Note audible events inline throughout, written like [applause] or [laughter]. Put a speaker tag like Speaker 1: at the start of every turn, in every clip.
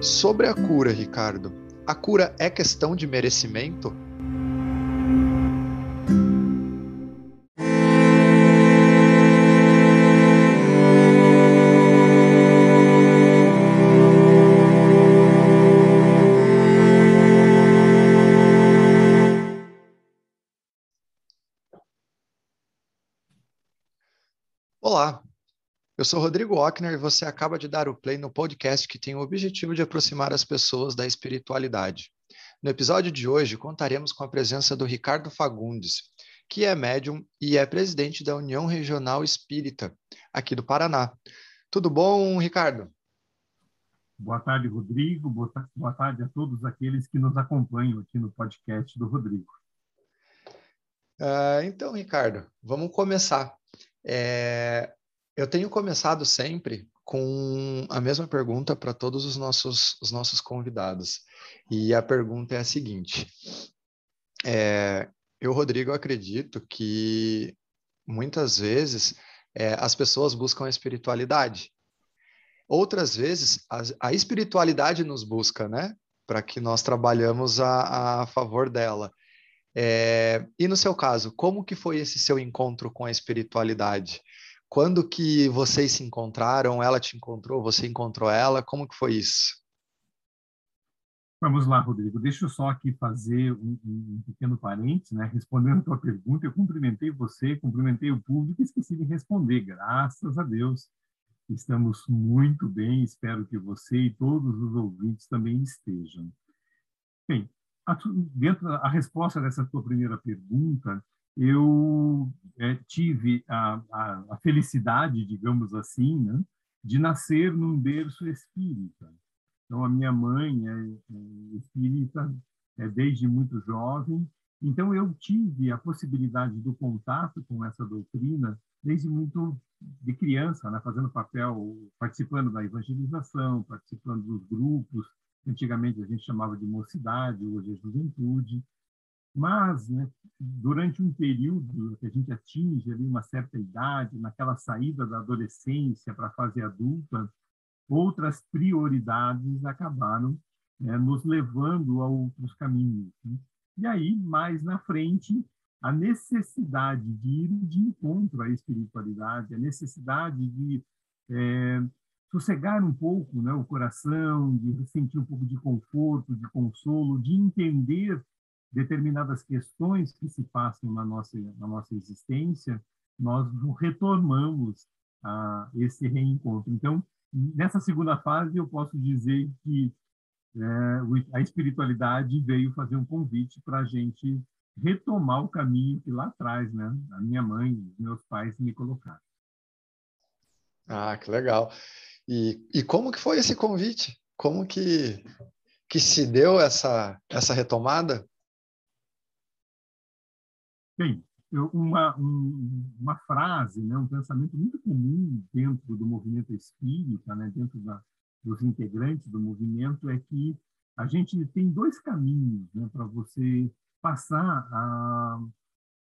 Speaker 1: Sobre a cura, Ricardo, a cura é questão de merecimento? Eu sou Rodrigo Ockner e você acaba de dar o play no podcast que tem o objetivo de aproximar as pessoas da espiritualidade. No episódio de hoje, contaremos com a presença do Ricardo Fagundes, que é médium e é presidente da União Regional Espírita, aqui do Paraná. Tudo bom, Ricardo?
Speaker 2: Boa tarde, Rodrigo. Boa tarde a todos aqueles que nos acompanham aqui no podcast do Rodrigo.
Speaker 1: Uh, então, Ricardo, vamos começar. É, eu tenho começado sempre com a mesma pergunta para todos os nossos, os nossos convidados. E a pergunta é a seguinte: é, eu, Rodrigo, acredito que muitas vezes é, as pessoas buscam a espiritualidade. Outras vezes, a, a espiritualidade nos busca, né? Para que nós trabalhamos a, a favor dela. É, e no seu caso, como que foi esse seu encontro com a espiritualidade? Quando que vocês se encontraram? Ela te encontrou? Você encontrou ela? Como que foi isso?
Speaker 2: Vamos lá, Rodrigo. Deixa eu só aqui fazer um, um pequeno parênteses, né? Respondendo a tua pergunta, eu cumprimentei você, cumprimentei o público e esqueci de responder. Graças a Deus, estamos muito bem. Espero que você e todos os ouvintes também estejam. Bem, a, dentro da resposta dessa tua primeira pergunta, eu é, tive a, a, a, felicidade, digamos assim, né, de nascer num berço espírita. Então, a minha mãe é, é espírita é, desde muito jovem, então eu tive a possibilidade do contato com essa doutrina desde muito de criança, né, fazendo papel, participando da evangelização, participando dos grupos. Antigamente a gente chamava de mocidade, hoje é juventude. Mas, né, durante um período que a gente atinge ali uma certa idade, naquela saída da adolescência para a fase adulta, outras prioridades acabaram né, nos levando a outros caminhos. Né? E aí, mais na frente, a necessidade de ir de encontro à espiritualidade, a necessidade de é, sossegar um pouco né, o coração, de sentir um pouco de conforto, de consolo, de entender determinadas questões que se passam na nossa, na nossa existência, nós retornamos a esse reencontro. Então, nessa segunda fase, eu posso dizer que é, a espiritualidade veio fazer um convite para a gente retomar o caminho que lá atrás, né, a minha mãe, meus pais me colocaram.
Speaker 1: Ah, que legal. E, e como que foi esse convite? Como que, que se deu essa, essa retomada?
Speaker 2: Bem, uma, um, uma frase, né, um pensamento muito comum dentro do movimento espírita, né, dentro da, dos integrantes do movimento, é que a gente tem dois caminhos né, para você passar a,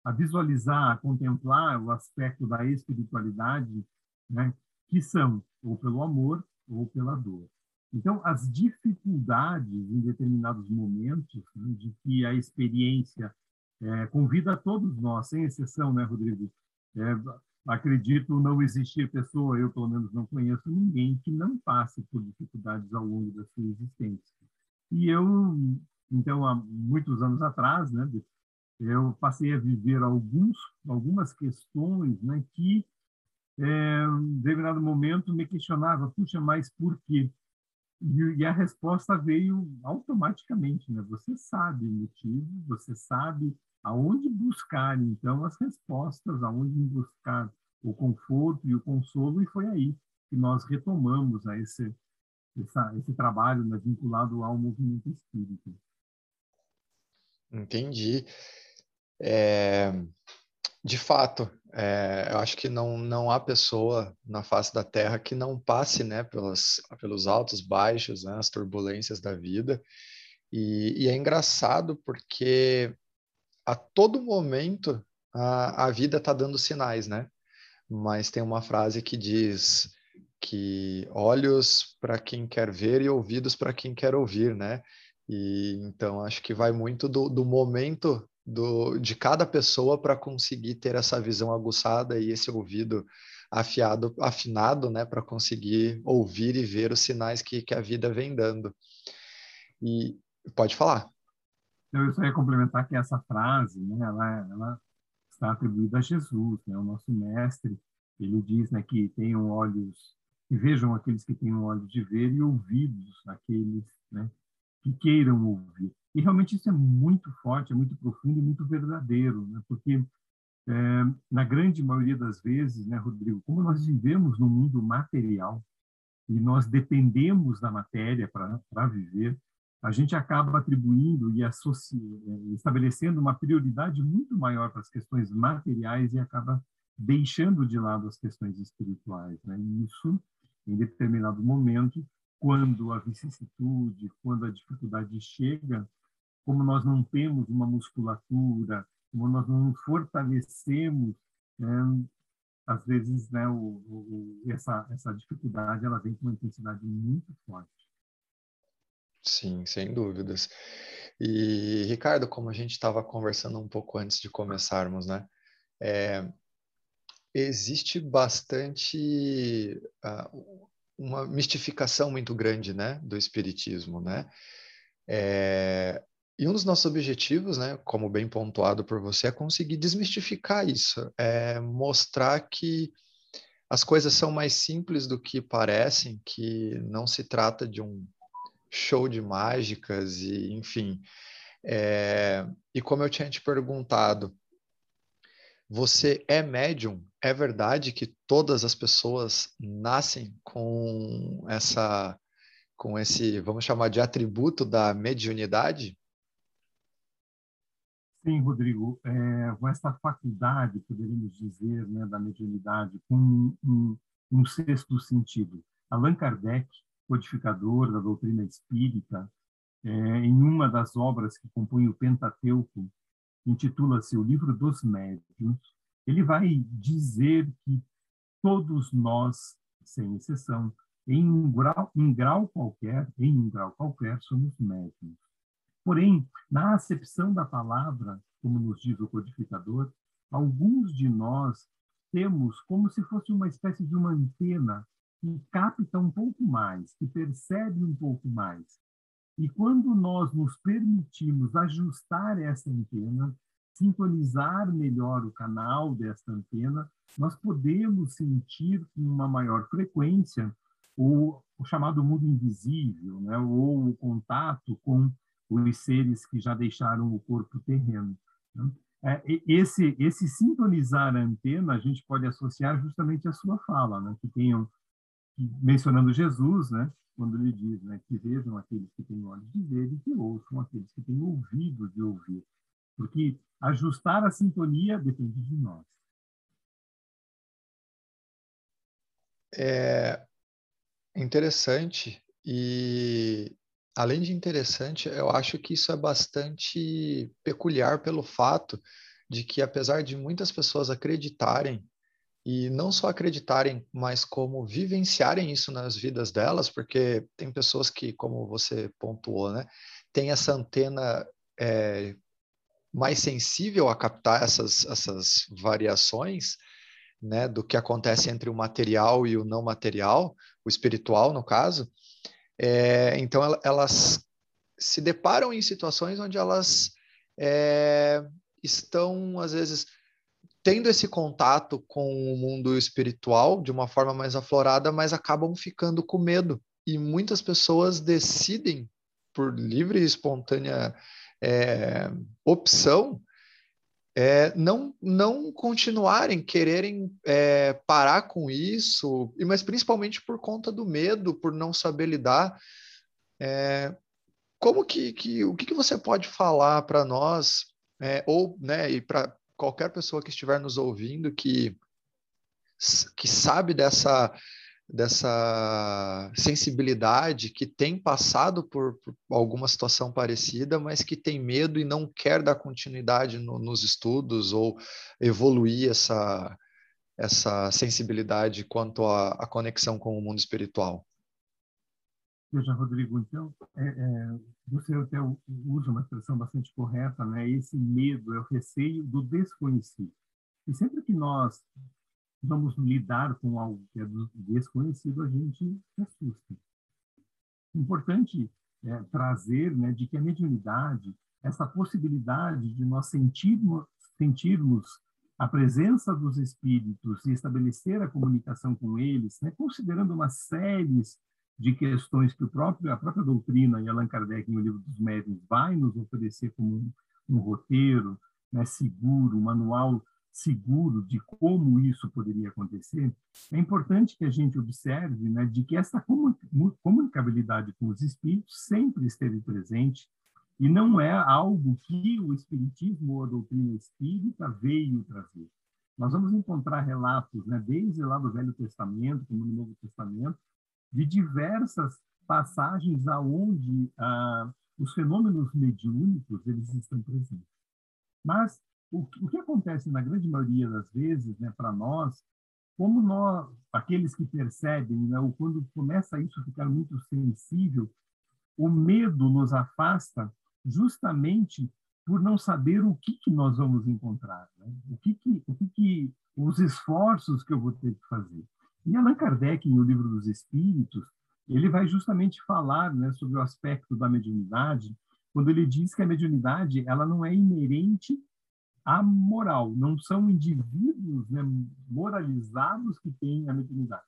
Speaker 2: a visualizar, a contemplar o aspecto da espiritualidade, né, que são ou pelo amor ou pela dor. Então, as dificuldades em determinados momentos né, de que a experiência é, convida a todos nós, sem exceção, né, Rodrigo? É, acredito não existir pessoa, eu pelo menos não conheço ninguém que não passe por dificuldades ao longo da sua existência. E eu, então, há muitos anos atrás, né, eu passei a viver alguns, algumas questões né, que, é, em determinado momento, me questionava, puxa, mas por quê? E, a resposta veio automaticamente, né? Você sabe o motivo, você sabe aonde buscar então as respostas, aonde buscar o conforto e o consolo e foi aí que nós retomamos a esse essa, esse trabalho né, vinculado ao movimento espírita.
Speaker 1: Entendi. É, de fato, é, eu acho que não, não há pessoa na face da Terra que não passe né, pelos, pelos altos, baixos, né, as turbulências da vida. E, e é engraçado porque a todo momento a, a vida está dando sinais, né? Mas tem uma frase que diz que olhos para quem quer ver e ouvidos para quem quer ouvir, né? E então acho que vai muito do, do momento do, de cada pessoa para conseguir ter essa visão aguçada e esse ouvido afiado, afinado, né, para conseguir ouvir e ver os sinais que, que a vida vem dando. E pode falar.
Speaker 2: Eu só ia complementar que essa frase, né, ela, ela está atribuída a Jesus, né, o nosso mestre. Ele diz, né, que tenham olhos que vejam aqueles que tenham olhos de ver e ouvidos aqueles, né, que queiram ouvir. E realmente isso é muito forte, é muito profundo e muito verdadeiro, né? porque é, na grande maioria das vezes, né, Rodrigo, como nós vivemos no mundo material e nós dependemos da matéria para viver, a gente acaba atribuindo e estabelecendo uma prioridade muito maior para as questões materiais e acaba deixando de lado as questões espirituais. Né? E isso, em determinado momento, quando a vicissitude, quando a dificuldade chega, como nós não temos uma musculatura, como nós não fortalecemos, né, às vezes, né, o, o, essa, essa dificuldade ela vem com uma intensidade muito forte.
Speaker 1: Sim, sem dúvidas. E, Ricardo, como a gente estava conversando um pouco antes de começarmos, né? É, existe bastante uh, uma mistificação muito grande, né, do espiritismo, né? É, e um dos nossos objetivos, né, como bem pontuado por você, é conseguir desmistificar isso, é mostrar que as coisas são mais simples do que parecem, que não se trata de um show de mágicas e, enfim. É, e como eu tinha te perguntado, você é médium? É verdade que todas as pessoas nascem com essa com esse, vamos chamar de atributo da mediunidade?
Speaker 2: Sim, Rodrigo, é, com essa faculdade, poderíamos dizer, né, da mediunidade, com um, um, um sexto sentido. Allan Kardec, codificador da doutrina espírita, é, em uma das obras que compõem o Pentateuco, intitula-se O Livro dos Médiuns, ele vai dizer que todos nós, sem exceção, em um grau, em grau qualquer, em um grau qualquer, somos médiums. Porém, na acepção da palavra, como nos diz o codificador, alguns de nós temos como se fosse uma espécie de uma antena que capta um pouco mais, que percebe um pouco mais, e quando nós nos permitimos ajustar essa antena, sintonizar melhor o canal desta antena, nós podemos sentir com uma maior frequência o, o chamado mundo invisível, né? ou o contato com os seres que já deixaram o corpo terreno. Né? É, esse, esse sintonizar a antena a gente pode associar justamente à sua fala, né? que tenham, mencionando Jesus, né? quando ele diz né, que vejam aqueles que têm olhos de ver e que ouçam aqueles que têm ouvidos de ouvir. Porque ajustar a sintonia depende de nós.
Speaker 1: É interessante e além de interessante, eu acho que isso é bastante peculiar pelo fato de que apesar de muitas pessoas acreditarem e não só acreditarem, mas como vivenciarem isso nas vidas delas, porque tem pessoas que, como você pontuou, né, tem essa antena é, mais sensível a captar essas, essas variações, né, do que acontece entre o material e o não material, o espiritual, no caso. É, então, elas se deparam em situações onde elas é, estão, às vezes, tendo esse contato com o mundo espiritual de uma forma mais aflorada, mas acabam ficando com medo. E muitas pessoas decidem, por livre e espontânea é, opção, é, não, não continuarem, quererem é, parar com isso, mas principalmente por conta do medo, por não saber lidar. É, como que, que o que, que você pode falar para nós, é, ou né, e para qualquer pessoa que estiver nos ouvindo que, que sabe dessa, dessa sensibilidade, que tem passado por, por, alguma situação parecida, mas que tem medo e não quer dar continuidade no, nos estudos ou evoluir essa, essa sensibilidade quanto à, conexão com o mundo espiritual?
Speaker 2: Veja, Rodrigo, então, é, é, você até usa uma expressão bastante correta, né? Esse medo é o receio do desconhecido. E sempre que nós vamos lidar com algo que é desconhecido, a gente assusta. Importante é, trazer né, de que a mediunidade, essa possibilidade de nós sentirmos, sentirmos a presença dos espíritos e estabelecer a comunicação com eles, né, considerando uma série de questões que o próprio, a própria doutrina e Allan Kardec, no livro dos médiuns, vai nos oferecer como um, um roteiro né, seguro, um manual seguro de como isso poderia acontecer, é importante que a gente observe né, de que essa comunicabilidade com os espíritos sempre esteve presente e não é algo que o espiritismo ou a doutrina espírita veio trazer. Nós vamos encontrar relatos, né, desde lá do Velho Testamento, como no Novo Testamento, de diversas passagens aonde ah, os fenômenos mediúnicos eles estão presentes. Mas o, o que acontece na grande maioria das vezes, né, para nós, como nós, aqueles que percebem, né, ou quando começa isso a ficar muito sensível, o medo nos afasta justamente por não saber o que, que nós vamos encontrar, né? o que, que, o que, que os esforços que eu vou ter que fazer. E Allan Kardec, no livro dos Espíritos, ele vai justamente falar né, sobre o aspecto da mediunidade, quando ele diz que a mediunidade ela não é inerente à moral, não são indivíduos né, moralizados que têm a mediunidade.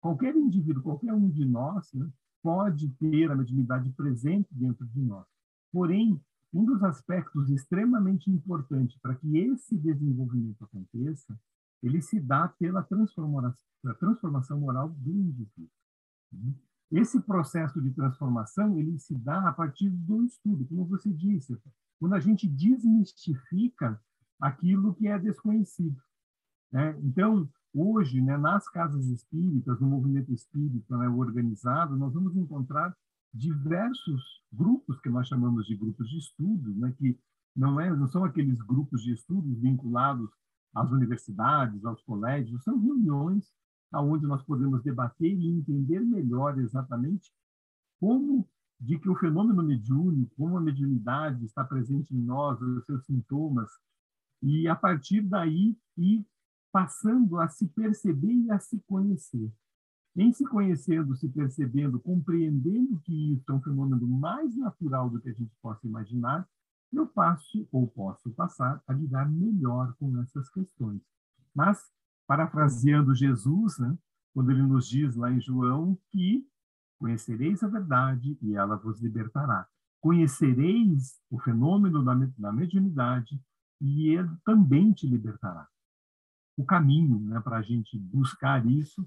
Speaker 2: Qualquer indivíduo, qualquer um de nós, né, pode ter a mediunidade presente dentro de nós. Porém, um dos aspectos extremamente importantes para que esse desenvolvimento aconteça, ele se dá pela transformação, pela transformação moral do indivíduo. Né? Esse processo de transformação ele se dá a partir do estudo, como você disse, quando a gente desmistifica aquilo que é desconhecido. Né? Então, hoje, né, nas casas espíritas, no movimento espírita né, organizado, nós vamos encontrar diversos grupos que nós chamamos de grupos de estudo, né, que não, é, não são aqueles grupos de estudos vinculados às universidades, aos colégios, são reuniões onde nós podemos debater e entender melhor exatamente como de que o fenômeno mediúnico, como a mediunidade está presente em nós, os seus sintomas, e a partir daí ir passando a se perceber e a se conhecer. Em se conhecendo, se percebendo, compreendendo que isso é um fenômeno mais natural do que a gente possa imaginar, eu passo ou posso passar a lidar melhor com essas questões. Mas, parafraseando Jesus, né, quando ele nos diz lá em João que conhecereis a verdade e ela vos libertará. Conhecereis o fenômeno da, da mediunidade e ele também te libertará. O caminho né, para a gente buscar isso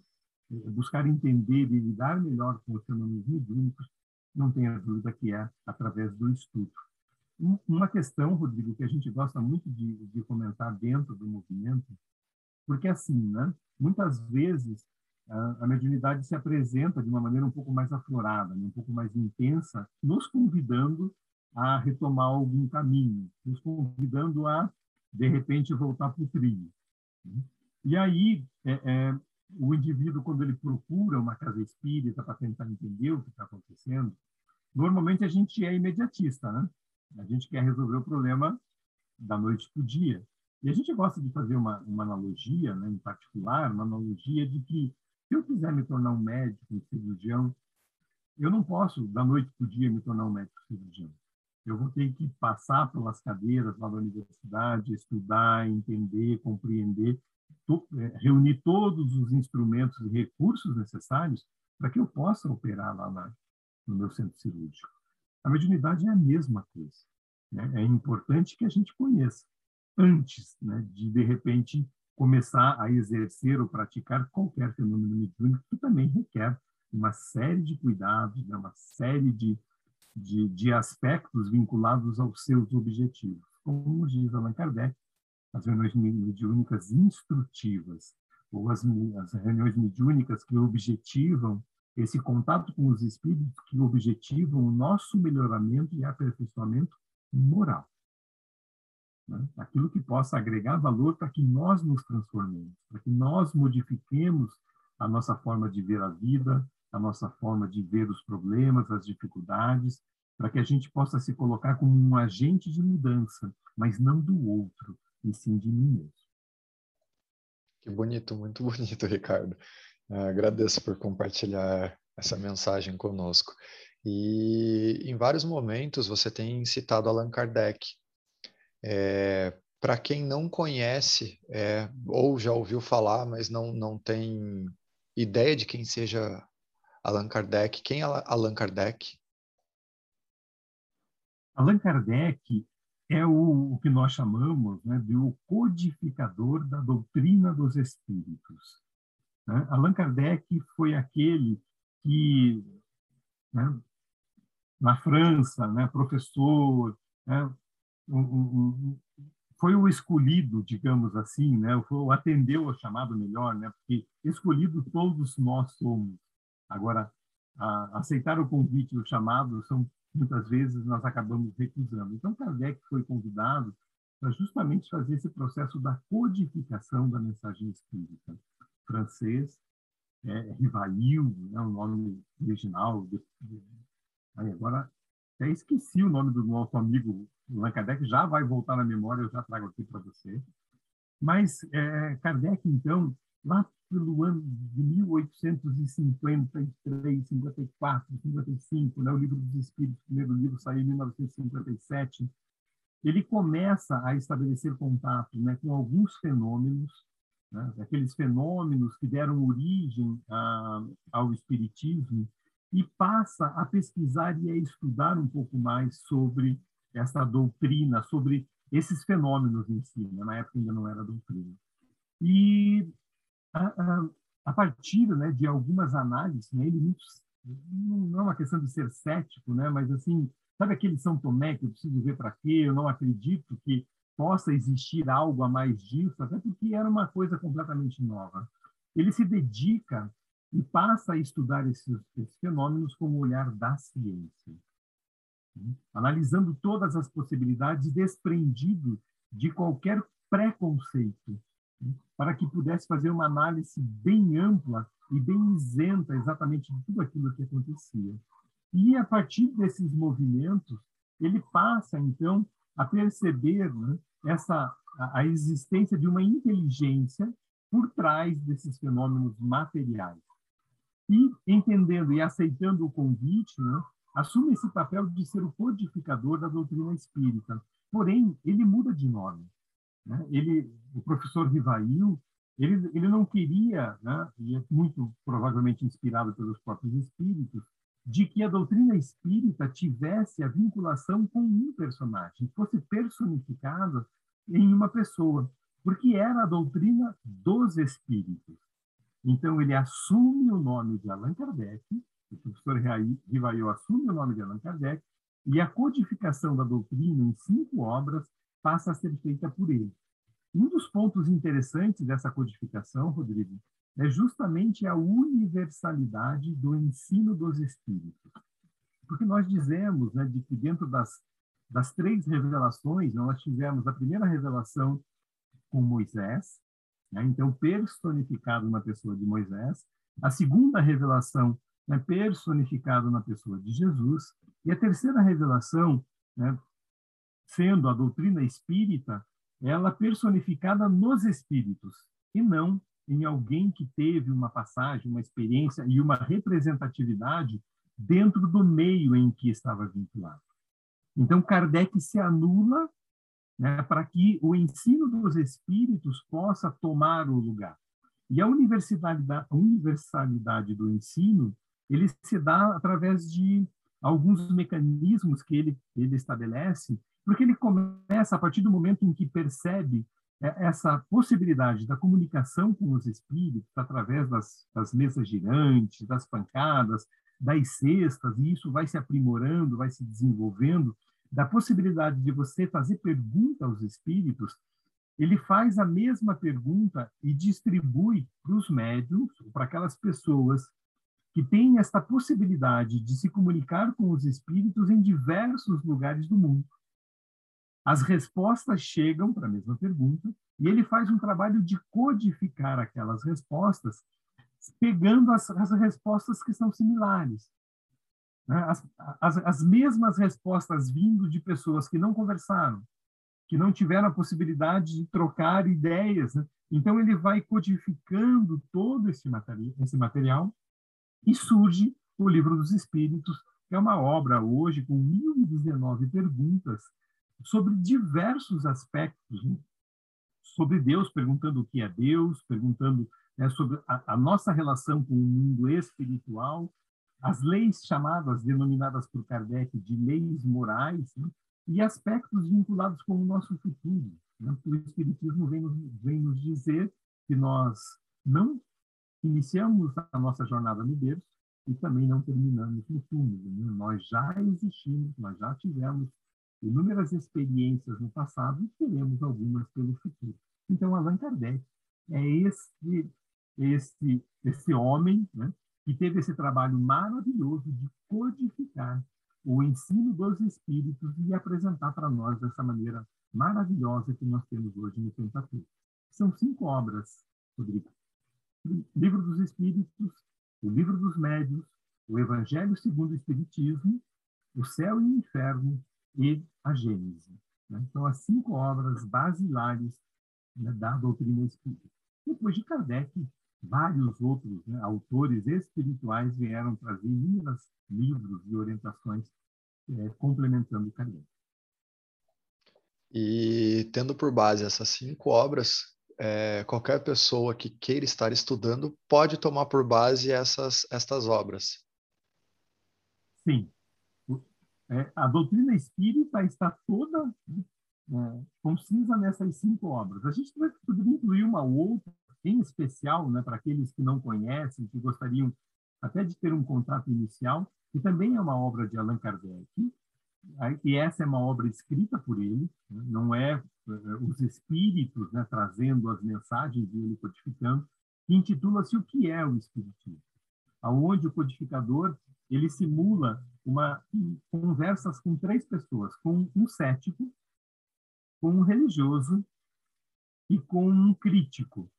Speaker 2: buscar entender e lidar melhor com os fenômenos mediúnicos, não tenha dúvida que é através do estudo. Uma questão, Rodrigo, que a gente gosta muito de, de comentar dentro do movimento, porque assim, né? Muitas vezes a, mediunidade se apresenta de uma maneira um pouco mais aflorada, né? um pouco mais intensa, nos convidando a retomar algum caminho, nos convidando a, de repente, voltar para o trilho. Né. E aí, é, é, o indivíduo, quando ele procura uma casa espírita para tentar entender o que está acontecendo, normalmente a gente é imediatista, né? A gente quer resolver o problema da noite para o dia. E a gente gosta de fazer uma, uma analogia, né, em particular, uma analogia de que se eu quiser me tornar um médico, um cirurgião, eu não posso, da noite para o dia, me tornar um médico cirurgião. Eu vou ter que passar pelas cadeiras lá da universidade, estudar, entender, compreender é, reunir todos os instrumentos e recursos necessários para que eu possa operar lá na, no meu centro cirúrgico. A mediunidade é a mesma coisa. Né? É importante que a gente conheça antes né, de, de repente, começar a exercer ou praticar qualquer fenômeno mediúnico, que também requer uma série de cuidados, né, uma série de, de, de aspectos vinculados aos seus objetivos. Como diz Allan Kardec, as reuniões mediúnicas instrutivas, ou as, as reuniões mediúnicas que objetivam esse contato com os espíritos, que objetivam o nosso melhoramento e aperfeiçoamento moral. Né? aquilo que possa agregar valor para que nós nos transformemos, para que nós modifiquemos a nossa forma de ver a vida, a nossa forma de ver os problemas, as dificuldades, para que a gente possa se colocar como um agente de mudança, mas não do outro, e sim de mim mesmo.
Speaker 1: Que bonito, muito [laughs] bonito, Ricardo. Uh, agradeço por compartilhar essa mensagem conosco. E em vários momentos você tem citado Allan Kardec. É, Para quem não conhece, é, ou já ouviu falar, mas não, não tem ideia de quem seja Allan Kardec, quem é Allan Kardec?
Speaker 2: Allan Kardec é o, o que nós chamamos né, de o codificador da doutrina dos espíritos. Né? Allan Kardec foi aquele que, né, na França, né, professor, né, foi o escolhido, digamos assim, né, o atendeu ao chamado melhor, né, porque escolhido todos nós somos. Agora, a, aceitar o convite e o chamado são muitas vezes nós acabamos recusando. Então, Kardec foi convidado para justamente fazer esse processo da codificação da mensagem espírita. Francês, é, Rivail, né, o nome original. De, de, aí agora, até esqueci o nome do nosso amigo Allan Kardec, já vai voltar na memória, eu já trago aqui para você. Mas é, Kardec, então, lá pelo ano de 1853, 54, 55, né, o Livro dos Espíritos, o primeiro livro saiu em 1957, ele começa a estabelecer contato né, com alguns fenômenos, né, aqueles fenômenos que deram origem a, ao Espiritismo, e passa a pesquisar e a estudar um pouco mais sobre essa doutrina, sobre esses fenômenos em si. Né? Na época ainda não era doutrina. E a, a, partir né, de algumas análises, né, ele não é uma questão de ser cético, né, mas assim, sabe aquele São Tomé que eu preciso ver para quê? Eu não acredito que possa existir algo a mais disso, até porque era uma coisa completamente nova. Ele se dedica e passa a estudar esses, esses fenômenos com o olhar da ciência, né? analisando todas as possibilidades, desprendido de qualquer preconceito para que pudesse fazer uma análise bem ampla e bem isenta exatamente de tudo aquilo que acontecia. E a partir desses movimentos, ele passa então a perceber né, essa a, a existência de uma inteligência por trás desses fenômenos materiais. E entendendo e aceitando o convite, né, assume esse papel de ser o codificador da doutrina espírita. Porém, ele muda de nome. Né? Ele, o professor Rivail, ele, ele não queria, né, e é muito provavelmente inspirado pelos próprios espíritos, de que a doutrina espírita tivesse a vinculação com um personagem, fosse personificada em uma pessoa, porque era a doutrina dos espíritos. Então, ele assume o nome de Allan Kardec, o professor Rivail assume o nome de Allan Kardec, e a codificação da doutrina em cinco obras passa a ser feita por ele. Um dos pontos interessantes dessa codificação, Rodrigo, é justamente a universalidade do ensino dos espíritos. Porque nós dizemos né, de que dentro das, das três revelações, nós tivemos a primeira revelação com Moisés, né, então personificado na pessoa de Moisés, a segunda revelação né, personificado na pessoa de Jesus, e a terceira revelação né, sendo a doutrina espírita, ela personificada nos espíritos, e não em alguém que teve uma passagem, uma experiência e uma representatividade dentro do meio em que estava vinculado. Então, Kardec se anula né, para que o ensino dos espíritos possa tomar o lugar. E a universalidade, a universalidade do ensino, ele se dá através de alguns mecanismos que ele, ele estabelece porque ele começa, a partir do momento em que percebe é, essa possibilidade da comunicação com os espíritos através das, das mesas girantes, das pancadas, das cestas, e isso vai se aprimorando, vai se desenvolvendo, da possibilidade de você fazer pergunta aos espíritos, ele faz a mesma pergunta e distribui para os médiums, para aquelas pessoas que têm esta possibilidade de se comunicar com os espíritos em diversos lugares do mundo as respostas chegam para a mesma pergunta e ele faz um trabalho de codificar aquelas respostas, pegando as, as respostas que são similares. Né? As, as, as mesmas respostas vindo de pessoas que não conversaram, que não tiveram a possibilidade de trocar ideias. Né? Então, ele vai codificando todo esse esse material e surge o Livro dos Espíritos, que é uma obra hoje com 1.019 perguntas sobre diversos aspectos, né? sobre Deus, perguntando o que é Deus, perguntando né, sobre a, a, nossa relação com o mundo espiritual, as leis chamadas, denominadas por Kardec de leis morais, né, e aspectos vinculados com o nosso futuro. Né? O Espiritismo vem nos, vem nos dizer que nós não iniciamos a nossa jornada no berço e também não terminamos no túmulo. Né? Nós já existimos, nós já tivemos inúmeras experiências no passado e teremos algumas pelo futuro. Então, Allan Kardec é esse, esse, esse homem né, que teve esse trabalho maravilhoso de codificar o ensino dos espíritos e apresentar para nós dessa maneira maravilhosa que nós temos hoje no Pentateuco. São cinco obras, Rodrigo. Livro dos Espíritos, o Livro dos Médios, o Evangelho segundo o Espiritismo, o Céu e o Inferno, e a Gênese. Né? Então, as cinco obras basilares né, da doutrina espírita. Depois de Kardec, vários outros né, autores espirituais vieram trazer inúmeros livros e orientações é, complementando Kardec.
Speaker 1: E tendo por base essas cinco obras, é, qualquer pessoa que queira estar estudando pode tomar por base essas estas obras.
Speaker 2: Sim, é, a doutrina espírita está toda é, concisa nessas cinco obras. A gente poderia incluir uma outra, em especial, né, para aqueles que não conhecem, que gostariam até de ter um contato inicial, que também é uma obra de Allan Kardec, e essa é uma obra escrita por ele, né, não é, é os espíritos né, trazendo as mensagens e ele codificando, que intitula-se O que é o Espiritismo? Aonde o codificador ele simula uma conversas com três pessoas, com um cético, com um religioso e com um crítico.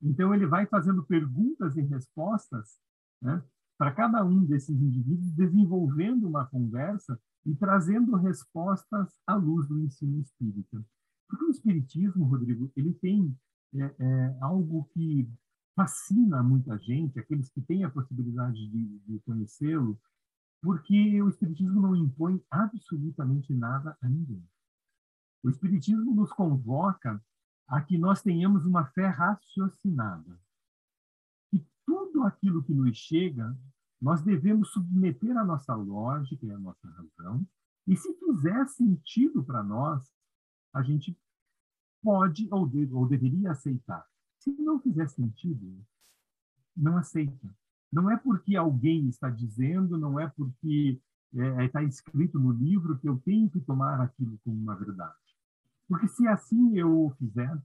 Speaker 2: Então ele vai fazendo perguntas e respostas, né, para cada um desses indivíduos, desenvolvendo uma conversa e trazendo respostas à luz do ensino espírita. Porque o espiritismo, Rodrigo, ele tem é, é, algo que fascina muita gente, aqueles que têm a possibilidade de, de conhecê-lo, porque o Espiritismo não impõe absolutamente nada a ninguém. O Espiritismo nos convoca a que nós tenhamos uma fé raciocinada. Que tudo aquilo que nos chega, nós devemos submeter à nossa lógica e à nossa razão, e se fizer sentido para nós, a gente pode ou, deve, ou deveria aceitar. Se não fizer sentido, não aceita. Não é porque alguém está dizendo, não é porque é, está escrito no livro que eu tenho que tomar aquilo como uma verdade. Porque se assim eu fizer,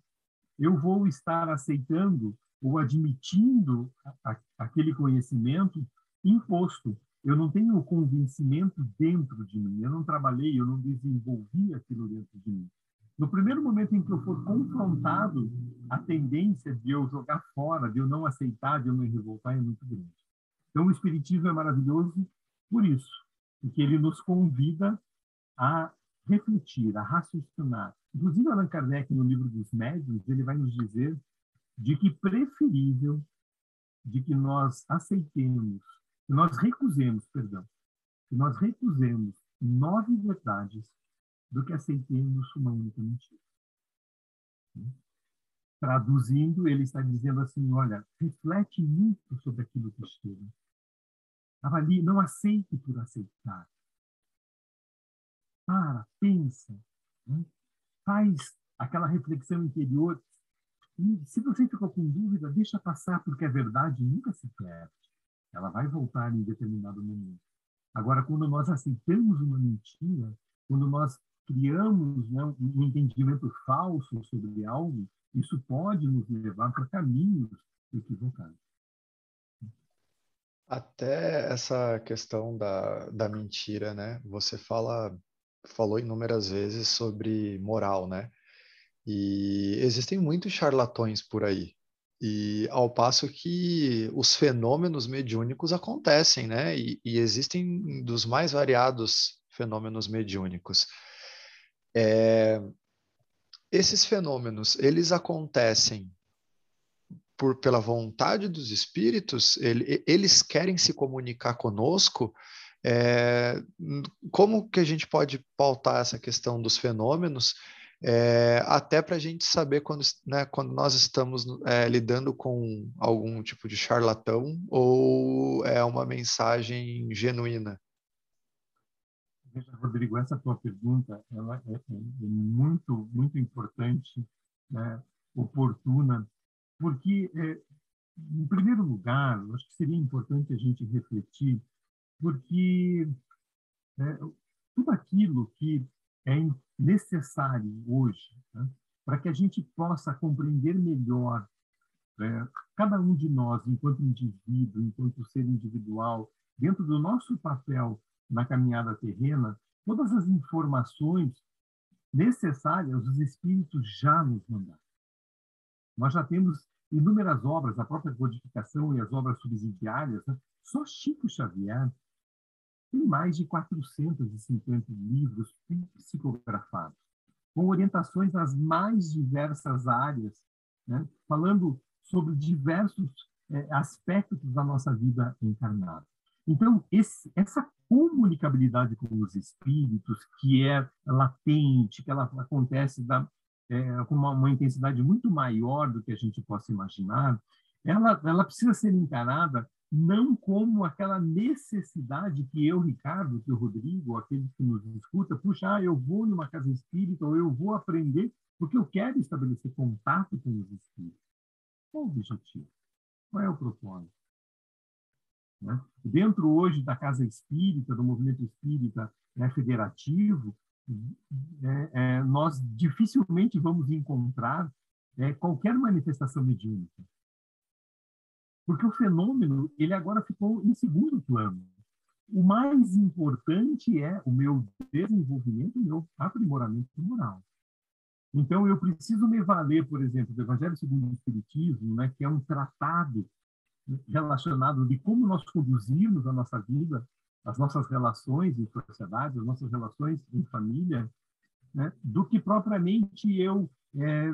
Speaker 2: eu vou estar aceitando ou admitindo a, a, aquele conhecimento imposto. Eu não tenho o convencimento dentro de mim, eu não trabalhei, eu não desenvolvi aquilo dentro de mim. No primeiro momento em que eu for confrontado, a tendência de eu jogar fora, de eu não aceitar, de eu me revoltar é muito grande. Então, o Espiritismo é maravilhoso por isso, porque ele nos convida a refletir, a raciocinar. Inclusive, Allan Kardec, no livro dos Médiuns, ele vai nos dizer de que preferível de que nós aceitemos, nós recusemos, perdão, que nós recusemos nove verdades do que aceitemos uma única mentira. Traduzindo, ele está dizendo assim: olha, reflete muito sobre aquilo que chega. Avalie, não aceite por aceitar. Para, pensa, né? faz aquela reflexão interior. E se você ficou com dúvida, deixa passar, porque a verdade nunca se perde. Ela vai voltar em determinado momento. Agora, quando nós aceitamos uma mentira, quando nós criamos né, um entendimento falso sobre algo, isso pode nos levar para caminhos equivocados.
Speaker 1: Até essa questão da, da mentira, né? Você fala falou inúmeras vezes sobre moral, né? E existem muitos charlatões por aí. E ao passo que os fenômenos mediúnicos acontecem, né? E, e existem dos mais variados fenômenos mediúnicos. É, esses fenômenos, eles acontecem por, pela vontade dos espíritos, ele, eles querem se comunicar conosco. É, como que a gente pode pautar essa questão dos fenômenos, é, até para a gente saber quando, né, quando nós estamos é, lidando com algum tipo de charlatão ou é uma mensagem genuína?
Speaker 2: Rodrigo, essa tua pergunta ela é, é, é muito, muito importante, né, oportuna, porque, é, em primeiro lugar, acho que seria importante a gente refletir, porque é, tudo aquilo que é necessário hoje né, para que a gente possa compreender melhor é, cada um de nós, enquanto indivíduo, enquanto ser individual, dentro do nosso papel na caminhada terrena, todas as informações necessárias os espíritos já nos mandaram. Nós já temos inúmeras obras, a própria codificação e as obras subsidiárias, né? só Chico Xavier tem mais de 450 livros psicografados, com orientações nas mais diversas áreas, né? falando sobre diversos é, aspectos da nossa vida encarnada. Então, esse, essa comunicabilidade com os espíritos, que é latente, que ela acontece da, é, com uma, uma, intensidade muito maior do que a gente possa imaginar, ela, ela precisa ser encarada não como aquela necessidade que eu, Ricardo, que o Rodrigo, aquele que nos escuta, puxa, ah, eu vou numa casa espírita ou eu vou aprender porque eu quero estabelecer contato com os espíritos. Qual o objetivo? Qual é o propósito? Né? Dentro hoje da casa espírita, do movimento espírita né, federativo, é, é, nós dificilmente vamos encontrar é, qualquer manifestação mediúnica. Porque o fenômeno, ele agora ficou em segundo plano. O mais importante é o meu desenvolvimento, o meu aprimoramento moral. Então, eu preciso me valer, por exemplo, do Evangelho segundo o Espiritismo, né, que é um tratado relacionado de como nós conduzimos a nossa vida, as nossas relações em sociedade, as nossas relações em família, né, do que propriamente eu é,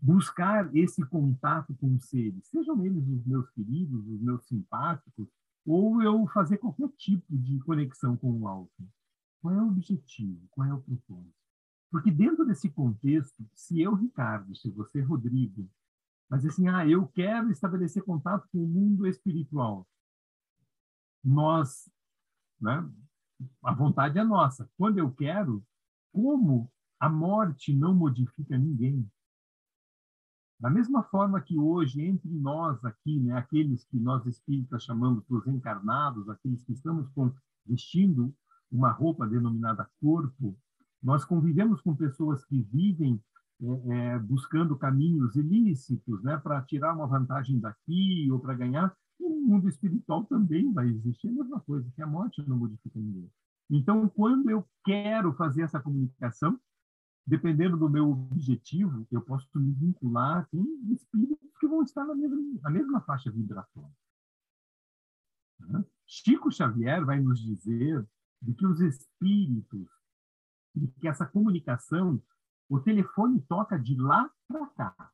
Speaker 2: buscar esse contato com os seres, sejam eles os meus queridos, os meus simpáticos, ou eu fazer qualquer tipo de conexão com o alto. Qual é o objetivo? Qual é o propósito? Porque dentro desse contexto, se eu, Ricardo, se você, Rodrigo, mas assim, ah, eu quero estabelecer contato com o mundo espiritual, nós né? A vontade é nossa. Quando eu quero, como a morte não modifica ninguém. Da mesma forma que hoje, entre nós aqui, né, aqueles que nós espíritas chamamos os encarnados, aqueles que estamos com, vestindo uma roupa denominada corpo, nós convivemos com pessoas que vivem é, é, buscando caminhos ilícitos né, para tirar uma vantagem daqui ou para ganhar, no mundo espiritual também vai existir a mesma coisa, que a morte não modifica ninguém. Então, quando eu quero fazer essa comunicação, dependendo do meu objetivo, eu posso me vincular com espíritos que vão estar na mesma, na mesma faixa vibratória. Chico Xavier vai nos dizer de que os espíritos, de que essa comunicação, o telefone toca de lá para cá.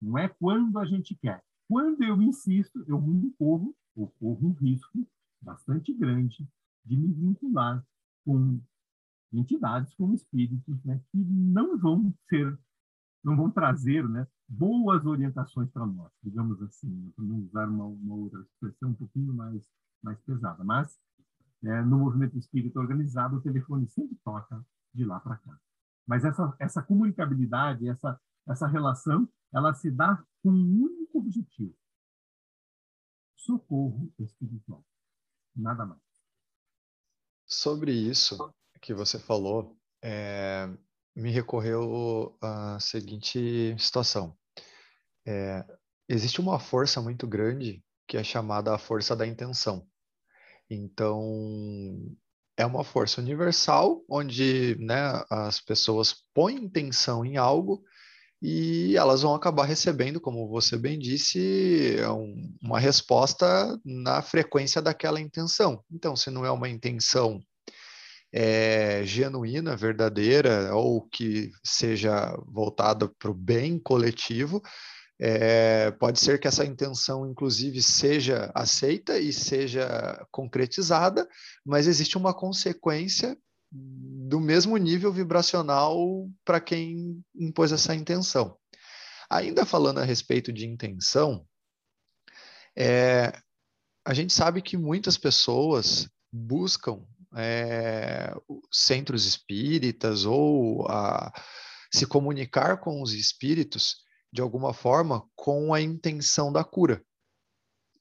Speaker 2: Não é quando a gente quer. Quando eu insisto, eu me corro, ou corro um risco bastante grande de me vincular com entidades, com espíritos, né, que não vão ser, não vão trazer, né, boas orientações para nós, digamos assim, para não usar uma, uma, outra expressão um pouquinho mais mais pesada. Mas é, no movimento espírita organizado, o telefone sempre toca de lá para cá. Mas essa essa comunicabilidade, essa essa relação, ela se dá com um único objetivo: socorro espiritual. Nada mais.
Speaker 1: Sobre isso que você falou, é, me recorreu a seguinte situação. É, existe uma força muito grande que é chamada a força da intenção. Então, é uma força universal, onde né, as pessoas põem intenção em algo e elas vão acabar recebendo, como você bem disse, um, uma resposta na frequência daquela intenção. Então, se não é uma intenção é, genuína, verdadeira, ou que seja voltada para o bem coletivo, é, pode ser que essa intenção, inclusive, seja aceita e seja concretizada, mas existe uma consequência do mesmo nível vibracional para quem impôs essa intenção. Ainda falando a respeito de intenção, é, a gente sabe que muitas pessoas buscam é, centros espíritas ou a, se comunicar com os espíritos de alguma forma, com a intenção da cura.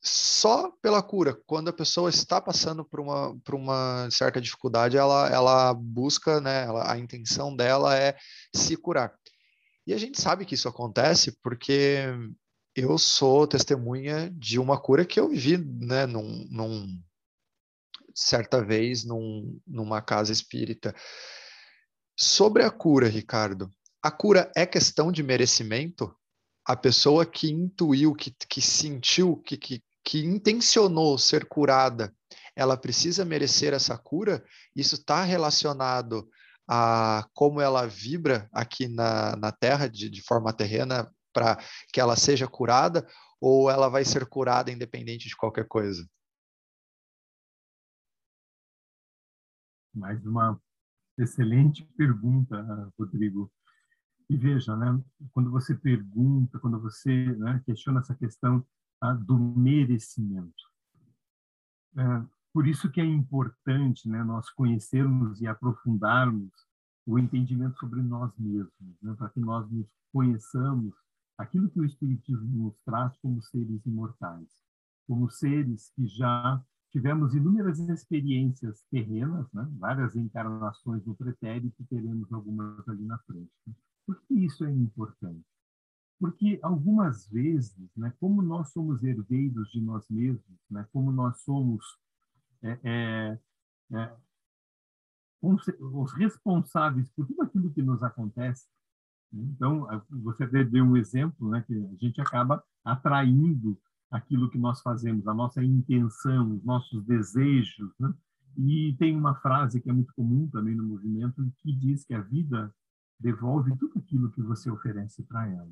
Speaker 1: Só pela cura, quando a pessoa está passando por uma, por uma certa dificuldade, ela, ela busca, né, ela, a intenção dela é se curar. E a gente sabe que isso acontece porque eu sou testemunha de uma cura que eu vivi, né, num, num certa vez num, numa casa espírita. Sobre a cura, Ricardo, a cura é questão de merecimento? a pessoa que intuiu, que, que sentiu, que, que, que intencionou ser curada, ela precisa merecer essa cura? Isso está relacionado a como ela vibra aqui na, na Terra, de, de forma terrena, para que ela seja curada, ou ela vai ser curada independente de qualquer coisa?
Speaker 2: Mais uma excelente pergunta, Rodrigo. E veja, né, quando você pergunta, quando você né, questiona essa questão ah, do merecimento, é, por isso que é importante né, nós conhecermos e aprofundarmos o entendimento sobre nós mesmos, né, para que nós nos conheçamos aquilo que o Espiritismo nos traz como seres imortais, como seres que já tivemos inúmeras experiências terrenas, né, várias encarnações no pretérito teremos algumas ali na frente. Né. Por que isso é importante? Porque algumas vezes, né, como nós somos herdeiros de nós mesmos, né, como nós somos é, é, é, os responsáveis por tudo aquilo que nos acontece, né? então você deu um exemplo, né, que a gente acaba atraindo aquilo que nós fazemos, a nossa intenção, os nossos desejos, né? E tem uma frase que é muito comum também no movimento que diz que a vida devolve tudo aquilo que você oferece para ela.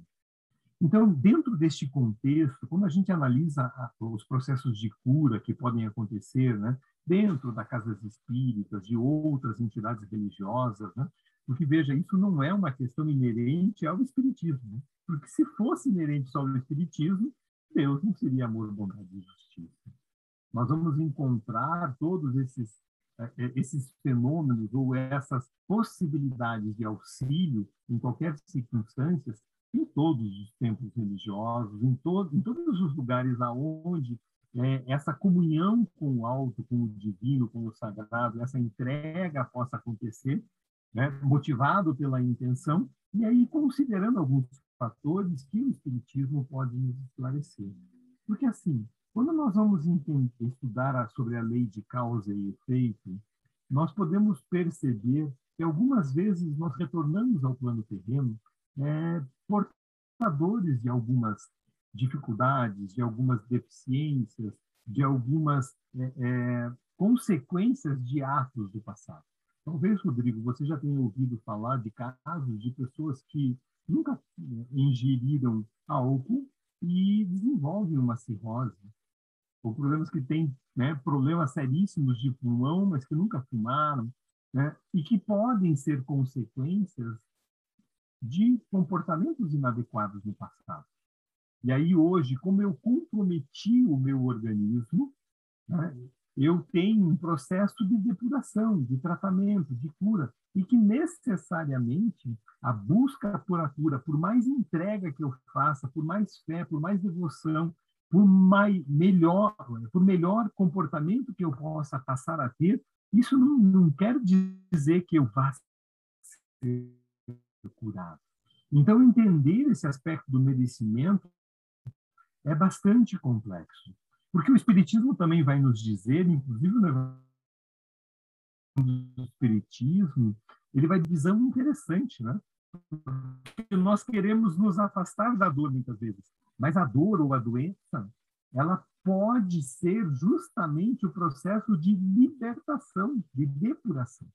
Speaker 2: Então, dentro deste contexto, quando a gente analisa os processos de cura que podem acontecer, né, dentro da casas espíritas, de outras entidades religiosas, né, porque veja, isso não é uma questão inerente ao espiritismo, né? porque se fosse inerente só ao espiritismo, Deus não seria amor, bondade e justiça. Nós vamos encontrar todos esses é, é, esses fenômenos ou essas possibilidades de auxílio em qualquer circunstância em todos os templos religiosos, em, todo, em todos os lugares aonde é, essa comunhão com o alto, com o divino, com o sagrado, essa entrega possa acontecer, né, motivado pela intenção, e aí considerando alguns fatores que o Espiritismo pode nos esclarecer. Porque, assim, quando nós vamos estudar sobre a lei de causa e efeito, nós podemos perceber que algumas vezes nós retornamos ao plano terreno é, portadores de algumas dificuldades, de algumas deficiências, de algumas é, é, consequências de atos do passado. Talvez, Rodrigo, você já tenha ouvido falar de casos de pessoas que nunca é, ingeriram álcool e desenvolvem uma cirrose, ou problemas que têm né, problemas seríssimos de pulmão, mas que nunca fumaram, né, e que podem ser consequências de comportamentos inadequados no passado. E aí hoje, como eu comprometi o meu organismo, né, eu tenho um processo de depuração, de tratamento, de cura, e que necessariamente a busca por a cura, por mais entrega que eu faça, por mais fé, por mais devoção, por mais, melhor, por melhor comportamento que eu possa passar a ter, isso não, não quer dizer que eu vá ser curado. Então, entender esse aspecto do merecimento é bastante complexo. Porque o Espiritismo também vai nos dizer, inclusive no do espiritismo, ele vai de visão interessante, né? Porque nós queremos nos afastar da dor muitas vezes, mas a dor ou a doença, ela pode ser justamente o processo de libertação, de depuração.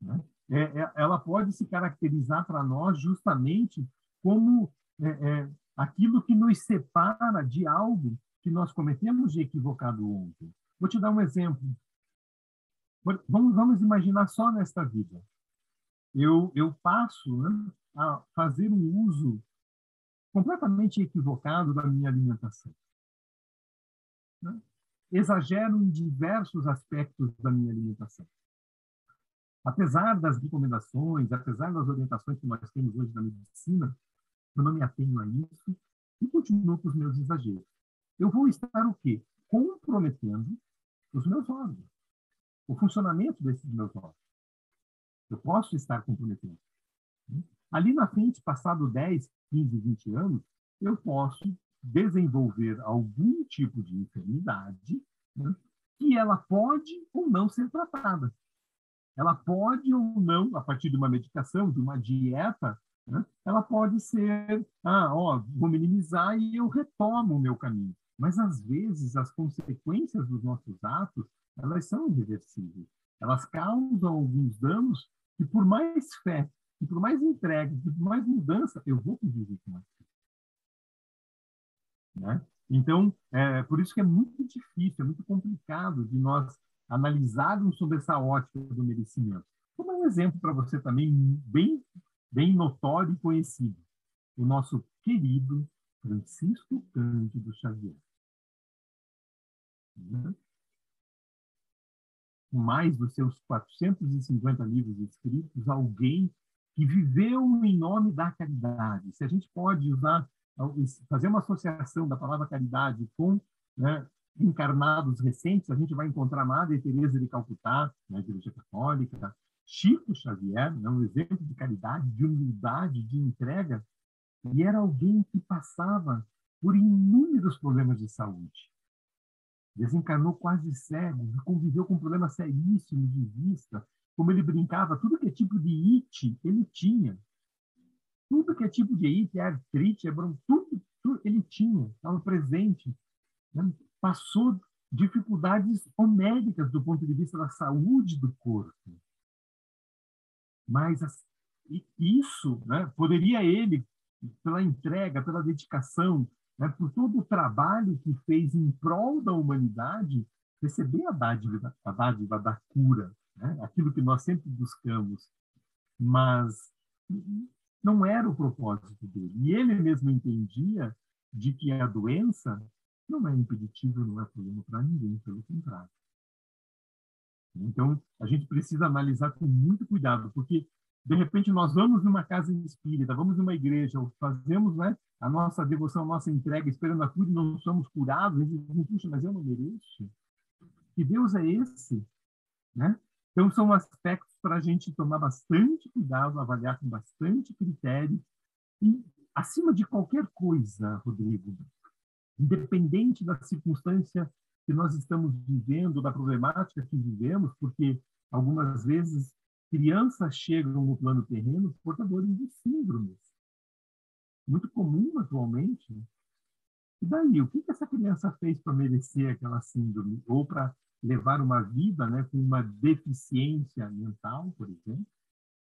Speaker 2: Né? É, é, ela pode se caracterizar para nós justamente como é, é, aquilo que nos separa de algo que nós cometemos de equivocado ontem. Vou te dar um exemplo. Vamos, vamos imaginar só nesta vida. Eu, eu passo né, a fazer um uso completamente equivocado da minha alimentação. Né? Exagero em diversos aspectos da minha alimentação. Apesar das recomendações, apesar das orientações que nós temos hoje da medicina, eu não me atenho a isso e continuo com os meus exageros. Eu vou estar o quê? Comprometendo os meus órgãos, o funcionamento desses meus órgãos. Eu posso estar comprometendo. Ali na frente, passado 10, 15, 20 anos, eu posso desenvolver algum tipo de enfermidade né, que ela pode ou não ser tratada. Ela pode ou não, a partir de uma medicação, de uma dieta, né, ela pode ser, ah, ó, vou minimizar e eu retomo o meu caminho. Mas, às vezes, as consequências dos nossos atos, elas são irreversíveis. Elas causam alguns danos que, por mais fé e por mais entrega, e por mais mudança, eu vou conviver com aquilo. Né? Então, é por isso que é muito difícil, é muito complicado de nós analisarmos sobre essa ótica do merecimento. Vou dar um exemplo para você também, bem, bem notório e conhecido. O nosso querido Francisco Cândido Xavier. Né? Mais dos seus 450 livros escritos, alguém que viveu em nome da caridade. Se a gente pode usar, fazer uma associação da palavra caridade com né, encarnados recentes, a gente vai encontrar Madre Teresa de Calcutá, na né, Igreja Católica, Chico Xavier, né, um exemplo de caridade, de humildade, de entrega, e era alguém que passava por inúmeros problemas de saúde. Desencarnou quase cego, conviveu com problemas seríssimos de vista, como ele brincava, tudo que é tipo de it, ele tinha. Tudo que é tipo de it, é artrite, é tudo, tudo ele tinha, estava presente. Né? Passou dificuldades homéricas do ponto de vista da saúde do corpo. Mas isso né, poderia ele, pela entrega, pela dedicação, né, por todo o trabalho que fez em prol da humanidade, receber a dádiva, a dádiva da cura, né? aquilo que nós sempre buscamos, mas não era o propósito dele. E ele mesmo entendia de que a doença não é impeditivo, não é problema para ninguém, pelo contrário. Então, a gente precisa analisar com muito cuidado, porque de repente nós vamos numa casa espírita, vamos numa igreja, fazemos né, a nossa devoção, a nossa entrega, esperando a cura não somos curados, a gente diz, puxa, mas eu não mereço. Que Deus é esse? Né? Então, são aspectos para a gente tomar bastante cuidado, avaliar com bastante critério. E, acima de qualquer coisa, Rodrigo, independente da circunstância que nós estamos vivendo, da problemática que vivemos, porque algumas vezes crianças chegam no plano terreno portadores de síndromes. Muito comum atualmente. E daí, o que essa criança fez para merecer aquela síndrome? Ou para levar uma vida né, com uma deficiência mental, por exemplo,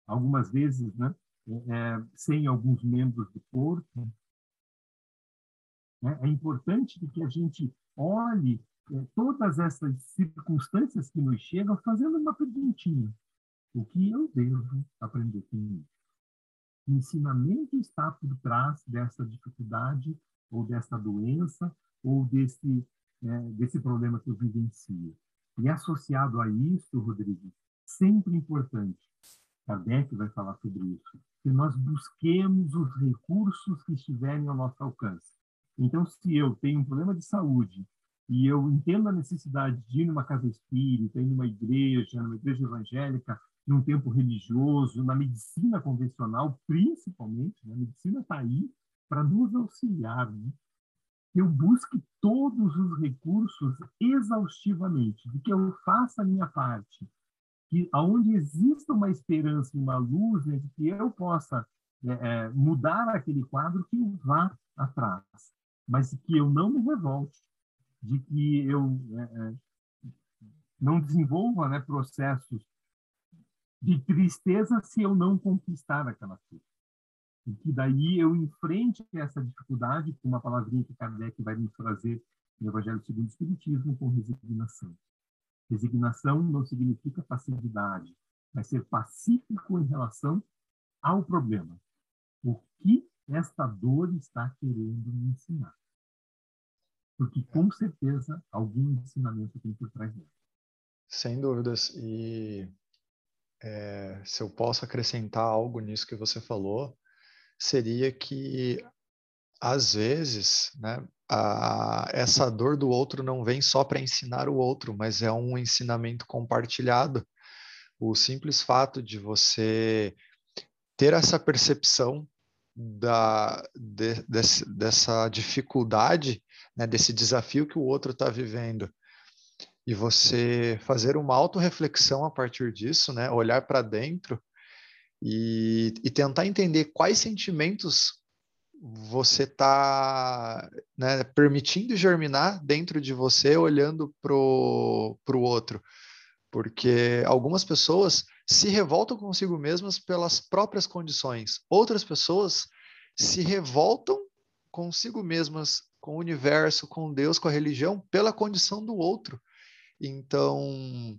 Speaker 2: algumas vezes né, é, é sem alguns membros do corpo. É, é importante que a gente olhe é, todas essas circunstâncias que nos chegam fazendo uma perguntinha. O que eu devo aprender com isso? Que ensinamento está por trás dessa dificuldade ou dessa doença ou desse né, desse problema que eu vivencio. E associado a isso, Rodrigo, sempre importante, Kardec vai falar sobre isso, que nós busquemos os recursos que estiverem ao nosso alcance. Então, se eu tenho um problema de saúde e eu entendo a necessidade de ir numa casa espírita, ir numa igreja, numa igreja evangélica, num tempo religioso, na medicina convencional, principalmente, né? a medicina está aí para nos auxiliar, né? eu busque todos os recursos exaustivamente, de que eu faça a minha parte, que aonde exista uma esperança uma luz, né, de que eu possa é, é, mudar aquele quadro, que eu vá atrás, mas que eu não me revolte, de que eu é, é não desenvolva né, processos de tristeza se eu não conquistar aquela coisa. E que daí eu enfrente essa dificuldade com uma palavrinha que Kardec vai nos trazer no Evangelho segundo o Espiritismo, com resignação. Resignação não significa passividade, mas ser pacífico em relação ao problema. O que esta dor está querendo me ensinar? Porque, com certeza, algum ensinamento tem por trás dela.
Speaker 1: Sem dúvidas. E é, se eu posso acrescentar algo nisso que você falou, seria que às vezes, né, a, essa dor do outro não vem só para ensinar o outro, mas é um ensinamento compartilhado. O simples fato de você ter essa percepção da, de, desse, dessa dificuldade, né, desse desafio que o outro está vivendo, e você fazer uma autorreflexão a partir disso, né? olhar para dentro e, e, tentar entender quais sentimentos você está né, permitindo germinar dentro de você, olhando para o outro. Porque algumas pessoas se revoltam consigo mesmas pelas próprias condições, outras pessoas se revoltam consigo mesmas, com o universo, com Deus, com a religião, pela condição do outro. Então,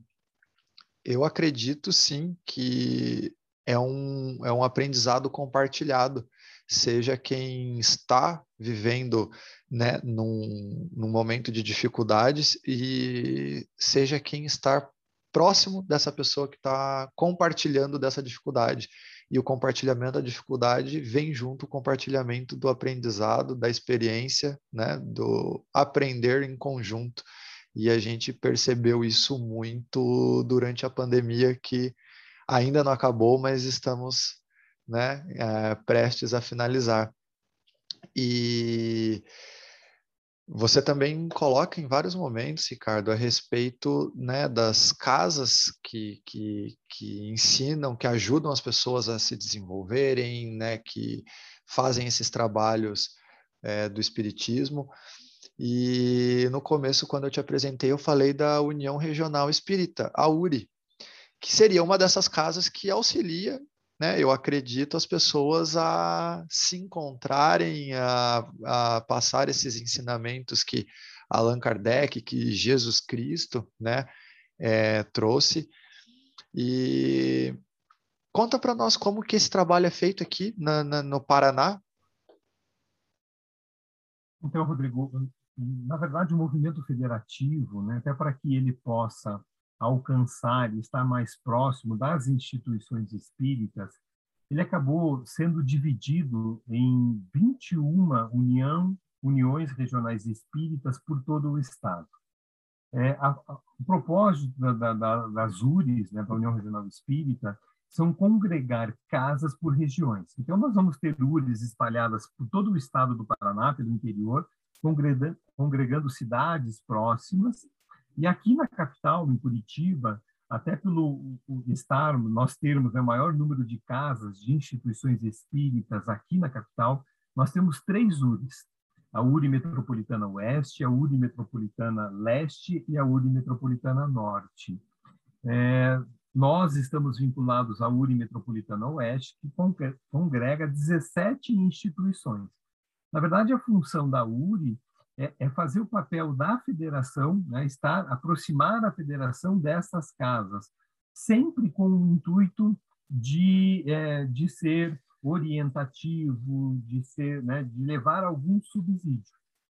Speaker 1: eu acredito sim que é um, é um aprendizado compartilhado, seja quem está vivendo né, num, num momento de dificuldades e seja quem está próximo dessa pessoa que está compartilhando dessa dificuldade. E o compartilhamento da dificuldade vem junto o compartilhamento do aprendizado, da experiência, né, do aprender em conjunto. E a gente percebeu isso muito durante a pandemia, que ainda não acabou, mas estamos né, é, prestes a finalizar. E você também coloca em vários momentos, Ricardo, a respeito né, das casas que, que, que ensinam, que ajudam as pessoas a se desenvolverem, né, que fazem esses trabalhos é, do Espiritismo. E no começo, quando eu te apresentei, eu falei da União Regional Espírita, a URI, que seria uma dessas casas que auxilia, né, eu acredito, as pessoas a se encontrarem, a, a passar esses ensinamentos que Allan Kardec, que Jesus Cristo né, é, trouxe. E conta para nós como que esse trabalho é feito aqui na, na, no Paraná.
Speaker 2: Então, Rodrigo, na verdade, o movimento federativo, né, até para que ele possa alcançar e estar mais próximo das instituições espíritas, ele acabou sendo dividido em 21 união, uniões regionais espíritas por todo o Estado. É, a, a, o propósito da, da, das URIs, né, da União Regional Espírita, são congregar casas por regiões. Então, nós vamos ter URIs espalhadas por todo o estado do Paraná, pelo interior, congregando, congregando cidades próximas. E aqui na capital, em Curitiba, até pelo estar, nós termos né, o maior número de casas, de instituições espíritas aqui na capital, nós temos três URIs. A URI Metropolitana Oeste, a URI Metropolitana Leste e a URI Metropolitana Norte. É, nós estamos vinculados à URI Metropolitana Oeste, que congrega 17 instituições. Na verdade, a função da URI é, é fazer o papel da federação, né, estar, aproximar a federação dessas casas, sempre com o intuito de, é, de ser orientativo, de ser, né, de levar algum subsídio.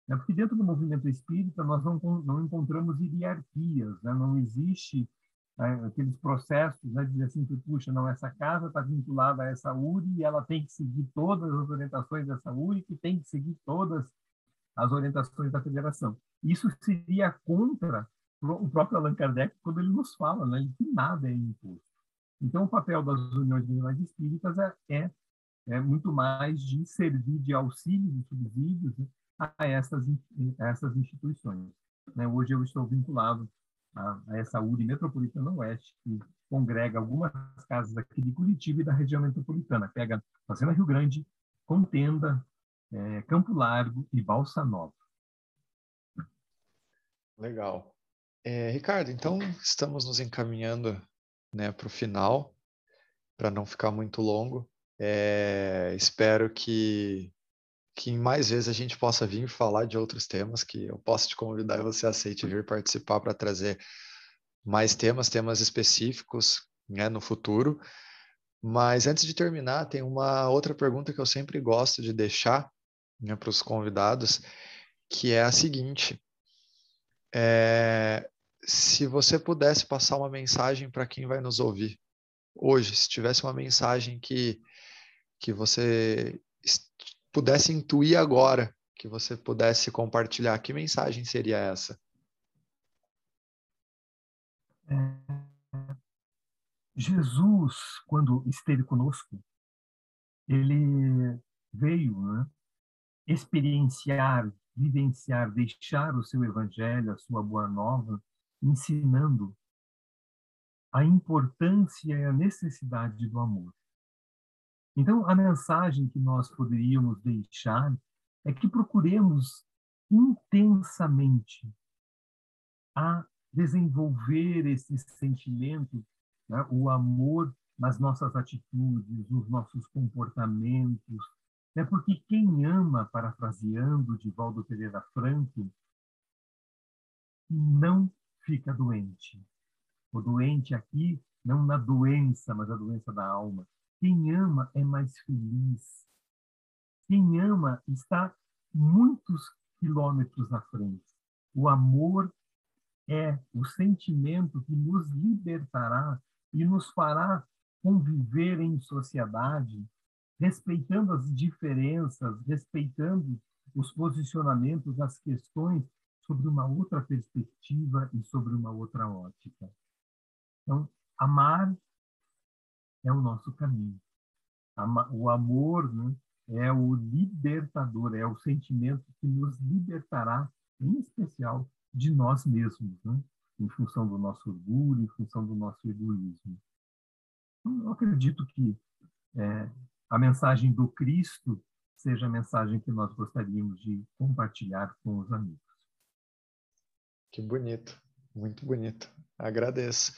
Speaker 2: Né? Porque dentro do movimento espírita nós não, não encontramos hierarquias, né? não existe né, aqueles processos né, dizer assim, puxa, não, essa casa está vinculada a essa URI e ela tem que seguir todas as orientações dessa URI, que tem que seguir todas as orientações da federação. Isso seria contra o próprio Allan Kardec quando ele nos fala né, que nada é imposto. Então, o papel das uniões regionais espíritas é, é, é muito mais de servir de auxílio, de subsídios, né, a essas, a essas instituições. Né? Hoje eu estou vinculado a essa URI Metropolitana Oeste, que congrega algumas casas aqui de Curitiba e da região metropolitana. Pega Fazenda Rio Grande, Contenda, é, Campo Largo e Balsa Nova.
Speaker 1: Legal. É, Ricardo, então estamos nos encaminhando né, para o final, para não ficar muito longo. É, espero que, que mais vezes a gente possa vir falar de outros temas, que eu possa te convidar e você aceite vir participar para trazer mais temas, temas específicos né, no futuro. Mas antes de terminar, tem uma outra pergunta que eu sempre gosto de deixar né, para os convidados, que é a seguinte: é, se você pudesse passar uma mensagem para quem vai nos ouvir hoje, se tivesse uma mensagem que, que você pudesse intuir agora, que você pudesse compartilhar, que mensagem seria essa?
Speaker 2: É, Jesus, quando esteve conosco, ele veio né, experienciar, vivenciar, deixar o seu evangelho, a sua boa nova, ensinando a importância e a necessidade do amor. Então, a mensagem que nós poderíamos deixar é que procuremos intensamente a desenvolver esse sentimento, né, o amor nas nossas atitudes, nos nossos comportamentos. É porque quem ama, parafraseando de Valdo Pereira Franco, não fica doente. O doente aqui, não na doença, mas a doença da alma. Quem ama é mais feliz. Quem ama está muitos quilômetros à frente. O amor é o sentimento que nos libertará e nos fará conviver em sociedade, respeitando as diferenças, respeitando os posicionamentos, as questões sobre uma outra perspectiva e sobre uma outra ótica. Então, amar é o nosso caminho. O amor né, é o libertador, é o sentimento que nos libertará, em especial, de nós mesmos, né, em função do nosso orgulho, em função do nosso egoísmo. Então, eu acredito que é, a mensagem do Cristo seja a mensagem que nós gostaríamos de compartilhar com os amigos.
Speaker 1: Que bonito, muito bonito. Agradeço.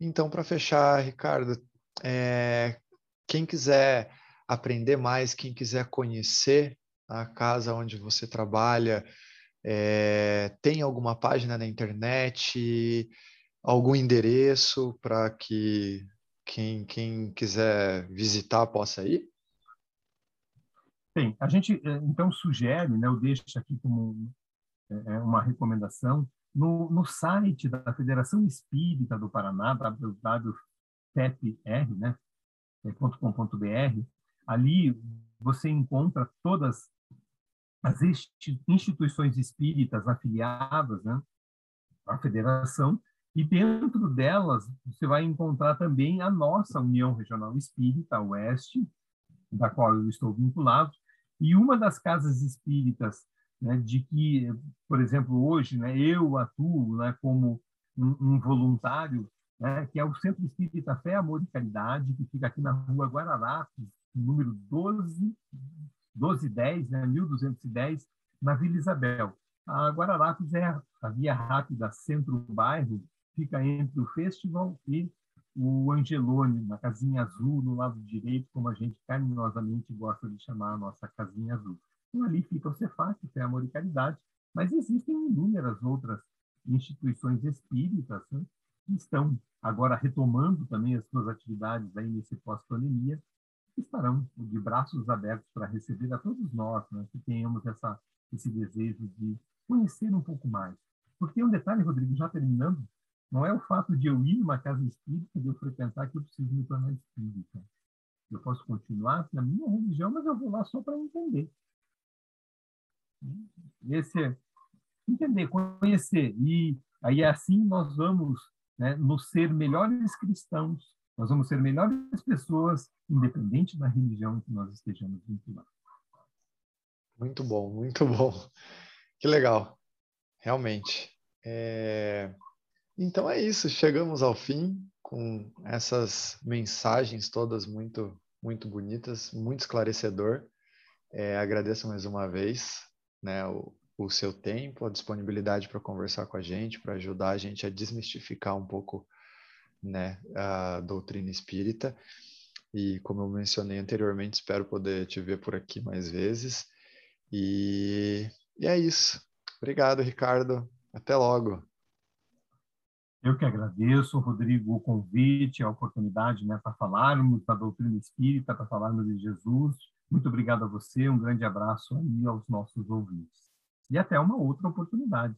Speaker 1: Então, para fechar, Ricardo, é, quem quiser aprender mais, quem quiser conhecer a casa onde você trabalha, é, tem alguma página na internet, algum endereço para que quem, quem quiser visitar possa ir?
Speaker 2: Bem, a gente é, então sugere, né, eu deixo aqui como é, é, uma recomendação, no, no site da Federação Espírita do Paraná, www.fepr, né, é, ali você encontra todas as instituições espíritas afiliadas né, à federação, e dentro delas você vai encontrar também a nossa União Regional Espírita, Oeste, da qual eu estou vinculado, e uma das casas espíritas né, de que, por exemplo, hoje né, eu atuo né, como um, um voluntário, né, que é o Centro Espírita Fé, Amor e Caridade, que fica aqui na rua Guararapes, número 12, 1210, né, 1210, na Vila Isabel. A Guararapes é a via rápida centro-bairro, fica entre o festival e o Angelone, na casinha azul, no lado direito, como a gente carinhosamente gosta de chamar a nossa casinha azul. Então, ali fica o Cefat, que é Amor e Caridade, mas existem inúmeras outras instituições espíritas né, que estão agora retomando também as suas atividades aí nesse pós-pandemia, estarão de braços abertos para receber a todos nós, né, que tenhamos essa, esse desejo de conhecer um pouco mais. Porque um detalhe, Rodrigo, já terminando, não é o fato de eu ir numa casa espírita, de eu frequentar, que eu preciso me tornar espírita. Eu posso continuar na minha religião, mas eu vou lá só para entender. Esse é entender, conhecer. E aí assim nós vamos né, nos ser melhores cristãos, nós vamos ser melhores pessoas, independente da religião que nós estejamos vinculados.
Speaker 1: Muito bom, muito bom. Que legal, realmente. É... Então é isso, chegamos ao fim com essas mensagens todas muito, muito bonitas, muito esclarecedor. É, agradeço mais uma vez né, o, o seu tempo, a disponibilidade para conversar com a gente, para ajudar a gente a desmistificar um pouco né, a doutrina espírita. E como eu mencionei anteriormente, espero poder te ver por aqui mais vezes. E, e é isso. Obrigado, Ricardo. Até logo.
Speaker 2: Eu que agradeço, Rodrigo, o convite, a oportunidade né, para falarmos da doutrina espírita, para falarmos de Jesus. Muito obrigado a você, um grande abraço aí aos nossos ouvintes. E até uma outra oportunidade.